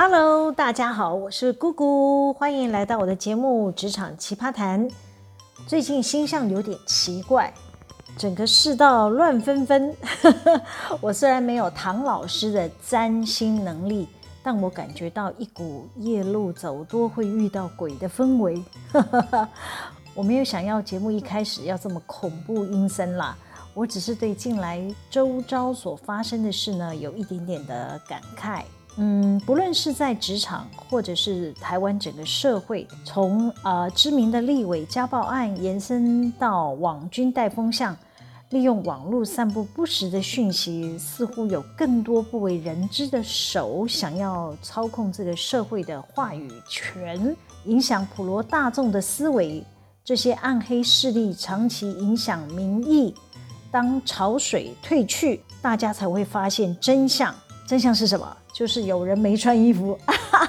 Hello，大家好，我是姑姑，欢迎来到我的节目《职场奇葩谈》。最近星象有点奇怪，整个世道乱纷纷。我虽然没有唐老师的占星能力，但我感觉到一股夜路走多会遇到鬼的氛围。我没有想要节目一开始要这么恐怖阴森啦，我只是对近来周遭所发生的事呢，有一点点的感慨。嗯，不论是在职场，或者是台湾整个社会，从呃知名的立委家暴案延伸到网军带风向，利用网络散布不实的讯息，似乎有更多不为人知的手想要操控这个社会的话语权，影响普罗大众的思维。这些暗黑势力长期影响民意，当潮水退去，大家才会发现真相。真相是什么？就是有人没穿衣服，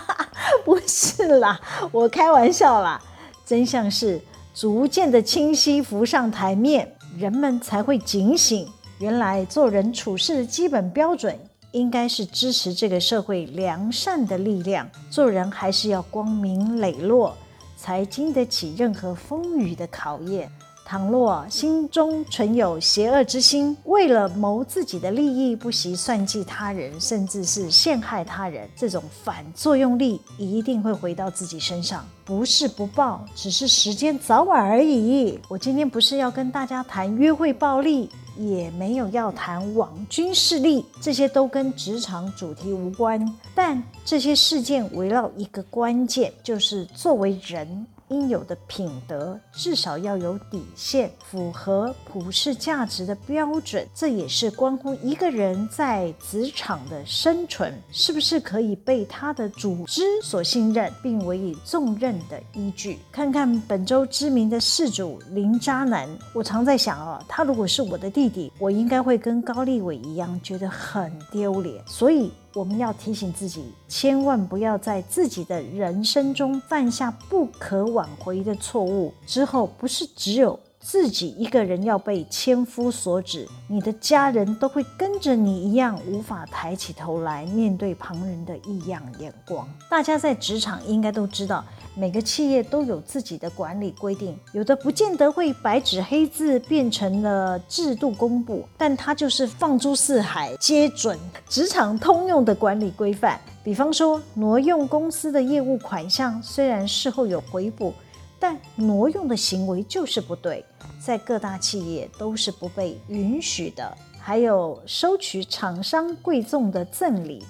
不是啦，我开玩笑啦。真相是逐渐的清晰浮上台面，人们才会警醒。原来做人处事的基本标准，应该是支持这个社会良善的力量。做人还是要光明磊落，才经得起任何风雨的考验。倘若心中存有邪恶之心，为了谋自己的利益，不惜算计他人，甚至是陷害他人，这种反作用力一定会回到自己身上。不是不报，只是时间早晚而已。我今天不是要跟大家谈约会暴力，也没有要谈网军势力，这些都跟职场主题无关。但这些事件围绕一个关键，就是作为人。应有的品德至少要有底线，符合普世价值的标准。这也是关乎一个人在职场的生存是不是可以被他的组织所信任，并委以重任的依据。看看本周知名的事主林渣男，我常在想啊，他如果是我的弟弟，我应该会跟高立伟一样，觉得很丢脸。所以。我们要提醒自己，千万不要在自己的人生中犯下不可挽回的错误。之后不是只有自己一个人要被千夫所指，你的家人都会跟着你一样，无法抬起头来面对旁人的异样眼光。大家在职场应该都知道。每个企业都有自己的管理规定，有的不见得会白纸黑字变成了制度公布，但它就是放诸四海皆准，职场通用的管理规范。比方说，挪用公司的业务款项，虽然事后有回补，但挪用的行为就是不对，在各大企业都是不被允许的。还有收取厂商贵重的赠礼，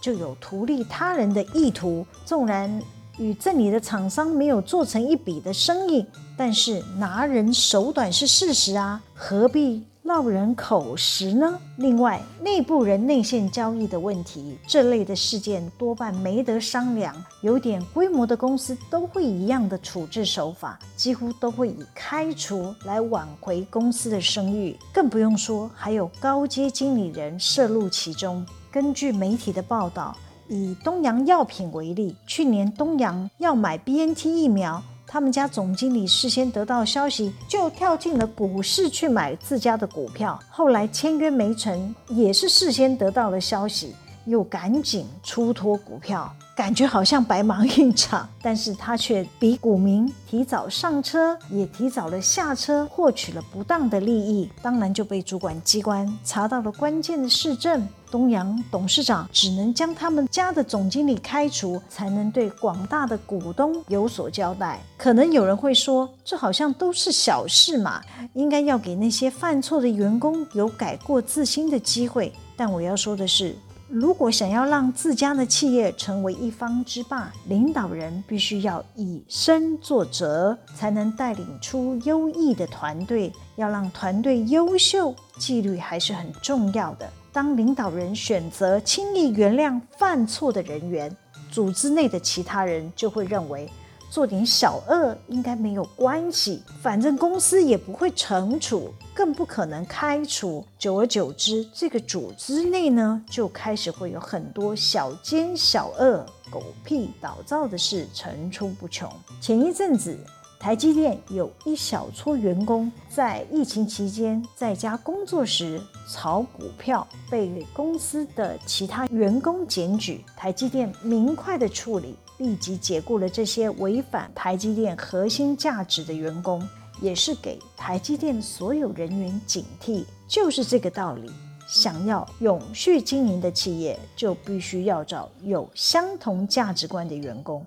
就有图利他人的意图，纵然。与赠礼的厂商没有做成一笔的生意，但是拿人手短是事实啊，何必落人口实呢？另外，内部人内线交易的问题，这类的事件多半没得商量，有点规模的公司都会一样的处置手法，几乎都会以开除来挽回公司的声誉，更不用说还有高阶经理人涉入其中。根据媒体的报道。以东洋药品为例，去年东洋要买 BNT 疫苗，他们家总经理事先得到消息，就跳进了股市去买自家的股票。后来签约没成，也是事先得到了消息，又赶紧出脱股票。感觉好像白忙一场，但是他却比股民提早上车，也提早了下车，获取了不当的利益，当然就被主管机关查到了关键的事证。东洋董事长只能将他们家的总经理开除，才能对广大的股东有所交代。可能有人会说，这好像都是小事嘛，应该要给那些犯错的员工有改过自新的机会。但我要说的是。如果想要让自家的企业成为一方之霸，领导人必须要以身作则，才能带领出优异的团队。要让团队优秀，纪律还是很重要的。当领导人选择轻易原谅犯错的人员，组织内的其他人就会认为。做点小恶应该没有关系，反正公司也不会惩处，更不可能开除。久而久之，这个组织内呢，就开始会有很多小奸小恶、狗屁倒灶的事层出不穷。前一阵子，台积电有一小撮员工在疫情期间在家工作时炒股票，被公司的其他员工检举，台积电明快的处理，立即解雇了这些违反台积电核心价值的员工，也是给台积电所有人员警惕，就是这个道理。想要永续经营的企业，就必须要找有相同价值观的员工，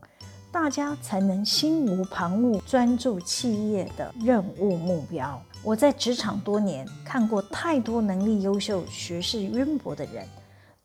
大家才能心无旁骛，专注企业的任务目标。我在职场多年，看过太多能力优秀、学识渊博的人。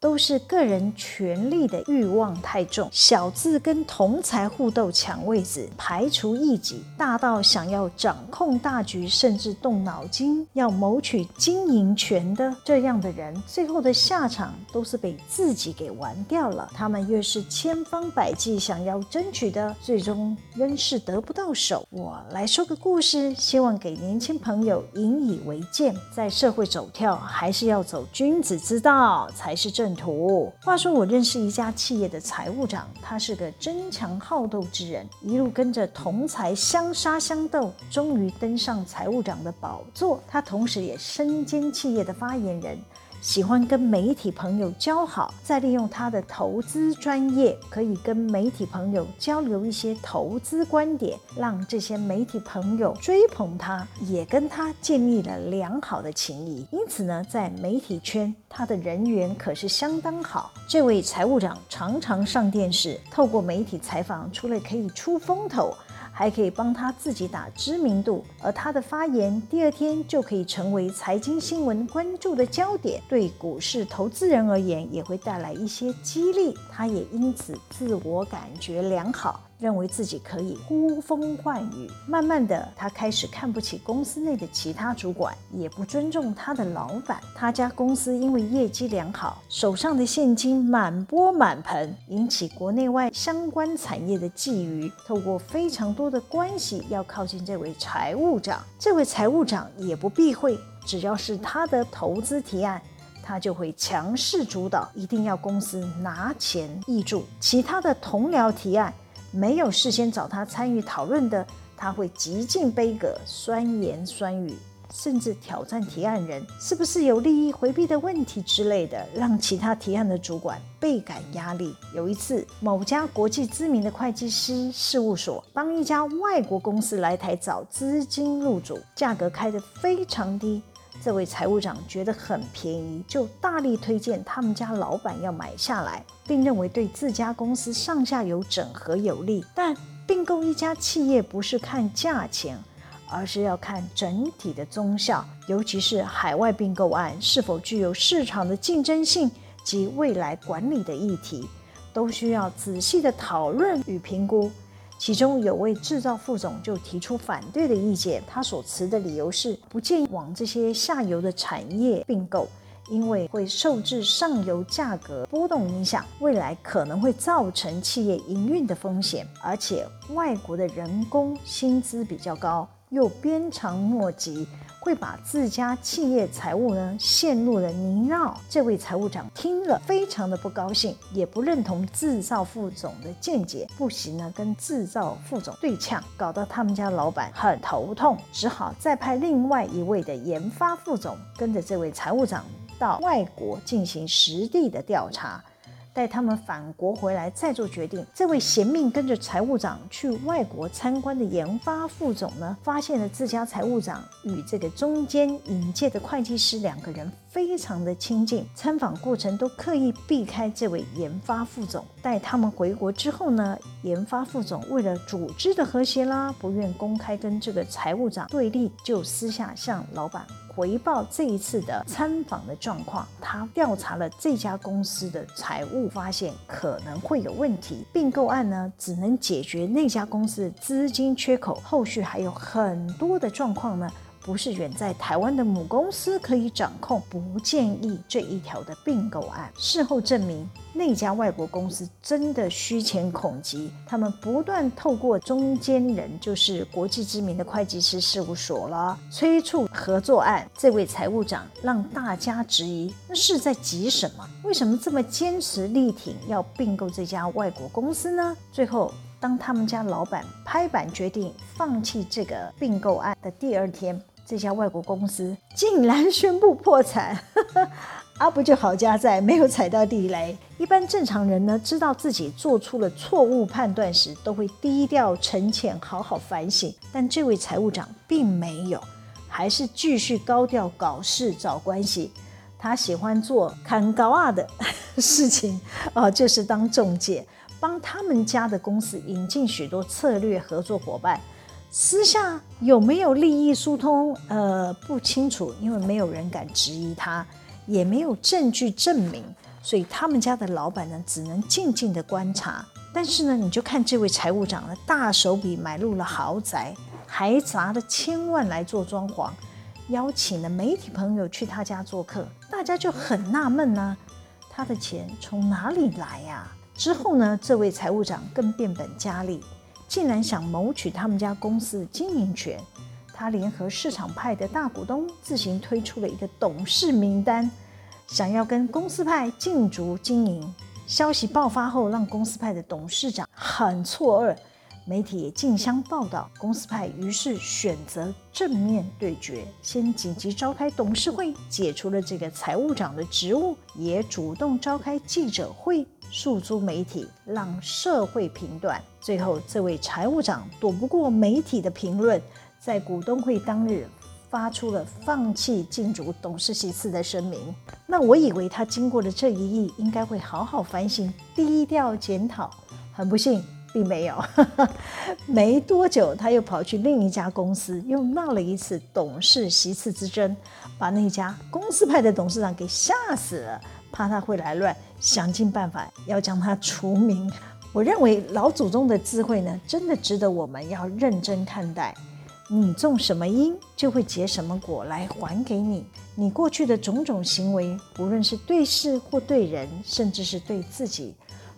都是个人权力的欲望太重，小至跟同侪互斗抢位子、排除异己，大到想要掌控大局，甚至动脑筋要谋取经营权的这样的人，最后的下场都是被自己给玩掉了。他们越是千方百计想要争取的，最终仍是得不到手。我来说个故事，希望给年轻朋友引以为鉴，在社会走跳，还是要走君子之道才是正图。话说，我认识一家企业的财务长，他是个争强好斗之人，一路跟着同财相杀相斗，终于登上财务长的宝座。他同时也身兼企业的发言人。喜欢跟媒体朋友交好，再利用他的投资专业，可以跟媒体朋友交流一些投资观点，让这些媒体朋友追捧他，也跟他建立了良好的情谊。因此呢，在媒体圈，他的人缘可是相当好。这位财务长常常上电视，透过媒体采访，除了可以出风头。还可以帮他自己打知名度，而他的发言第二天就可以成为财经新闻关注的焦点，对股市投资人而言也会带来一些激励，他也因此自我感觉良好。认为自己可以呼风唤雨，慢慢的，他开始看不起公司内的其他主管，也不尊重他的老板。他家公司因为业绩良好，手上的现金满钵满盆，引起国内外相关产业的觊觎。透过非常多的关系，要靠近这位财务长。这位财务长也不避讳，只要是他的投资提案，他就会强势主导，一定要公司拿钱挹注。其他的同僚提案。没有事先找他参与讨论的，他会极尽悲歌，酸言酸语，甚至挑战提案人是不是有利益回避的问题之类的，让其他提案的主管倍感压力。有一次，某家国际知名的会计师事务所帮一家外国公司来台找资金入主，价格开得非常低。这位财务长觉得很便宜，就大力推荐他们家老板要买下来，并认为对自家公司上下游整合有利。但并购一家企业不是看价钱，而是要看整体的综效，尤其是海外并购案是否具有市场的竞争性及未来管理的议题，都需要仔细的讨论与评估。其中有位制造副总就提出反对的意见，他所持的理由是不建议往这些下游的产业并购，因为会受制上游价格波动影响，未来可能会造成企业营运的风险，而且外国的人工薪资比较高，又鞭长莫及。会把自家企业财务呢陷入了泥淖。这位财务长听了非常的不高兴，也不认同制造副总的见解，不惜呢跟制造副总对呛，搞得他们家老板很头痛，只好再派另外一位的研发副总跟着这位财务长到外国进行实地的调查。带他们返国回来再做决定。这位贤命跟着财务长去外国参观的研发副总呢，发现了自家财务长与这个中间引介的会计师两个人非常的亲近，参访过程都刻意避开这位研发副总。带他们回国之后呢，研发副总为了组织的和谐啦，不愿公开跟这个财务长对立，就私下向老板。回报这一次的参访的状况，他调查了这家公司的财务，发现可能会有问题。并购案呢，只能解决那家公司的资金缺口，后续还有很多的状况呢。不是远在台湾的母公司可以掌控，不建议这一条的并购案。事后证明，那家外国公司真的虚钱恐急，他们不断透过中间人，就是国际知名的会计师事务所了，催促合作案。这位财务长让大家质疑，那是在急什么？为什么这么坚持力挺要并购这家外国公司呢？最后。当他们家老板拍板决定放弃这个并购案的第二天，这家外国公司竟然宣布破产。阿、啊、不就好家在没有踩到地雷。一般正常人呢，知道自己做出了错误判断时，都会低调沉潜，好好反省。但这位财务长并没有，还是继续高调搞事找关系。他喜欢做看高啊的 事情啊，就是当中介，帮他们家的公司引进许多策略合作伙伴。私下有没有利益疏通？呃，不清楚，因为没有人敢质疑他。也没有证据证明，所以他们家的老板呢，只能静静的观察。但是呢，你就看这位财务长呢，大手笔买入了豪宅，还砸了千万来做装潢，邀请了媒体朋友去他家做客，大家就很纳闷呢，他的钱从哪里来呀？之后呢，这位财务长更变本加厉，竟然想谋取他们家公司的经营权。他联合市场派的大股东自行推出了一个董事名单，想要跟公司派竞逐经营。消息爆发后，让公司派的董事长很错愕，媒体也竞相报道。公司派于是选择正面对决，先紧急召开董事会，解除了这个财务长的职务，也主动召开记者会，诉诸媒体，让社会评断。最后，这位财务长躲不过媒体的评论。在股东会当日，发出了放弃竞逐董事席次的声明。那我以为他经过了这一役，应该会好好反省，低调检讨。很不幸，并没有。没多久，他又跑去另一家公司，又闹了一次董事席次之争，把那家公司派的董事长给吓死了，怕他会来乱，想尽办法要将他除名。我认为老祖宗的智慧呢，真的值得我们要认真看待。你种什么因，就会结什么果来还给你。你过去的种种行为，不论是对事或对人，甚至是对自己，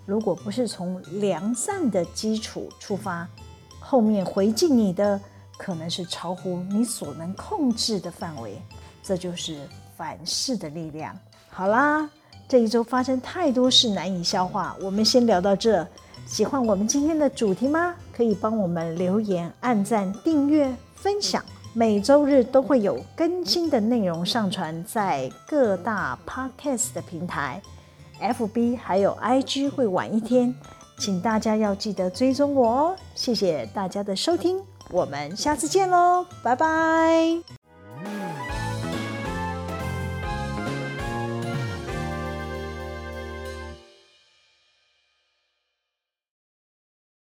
如果不是从良善的基础出发，后面回敬你的可能是超乎你所能控制的范围。这就是反噬的力量。好啦，这一周发生太多事难以消化，我们先聊到这。喜欢我们今天的主题吗？可以帮我们留言、按赞、订阅、分享。每周日都会有更新的内容上传在各大 Podcast 的平台，FB 还有 IG 会晚一天，请大家要记得追踪我哦。谢谢大家的收听，我们下次见喽，拜拜。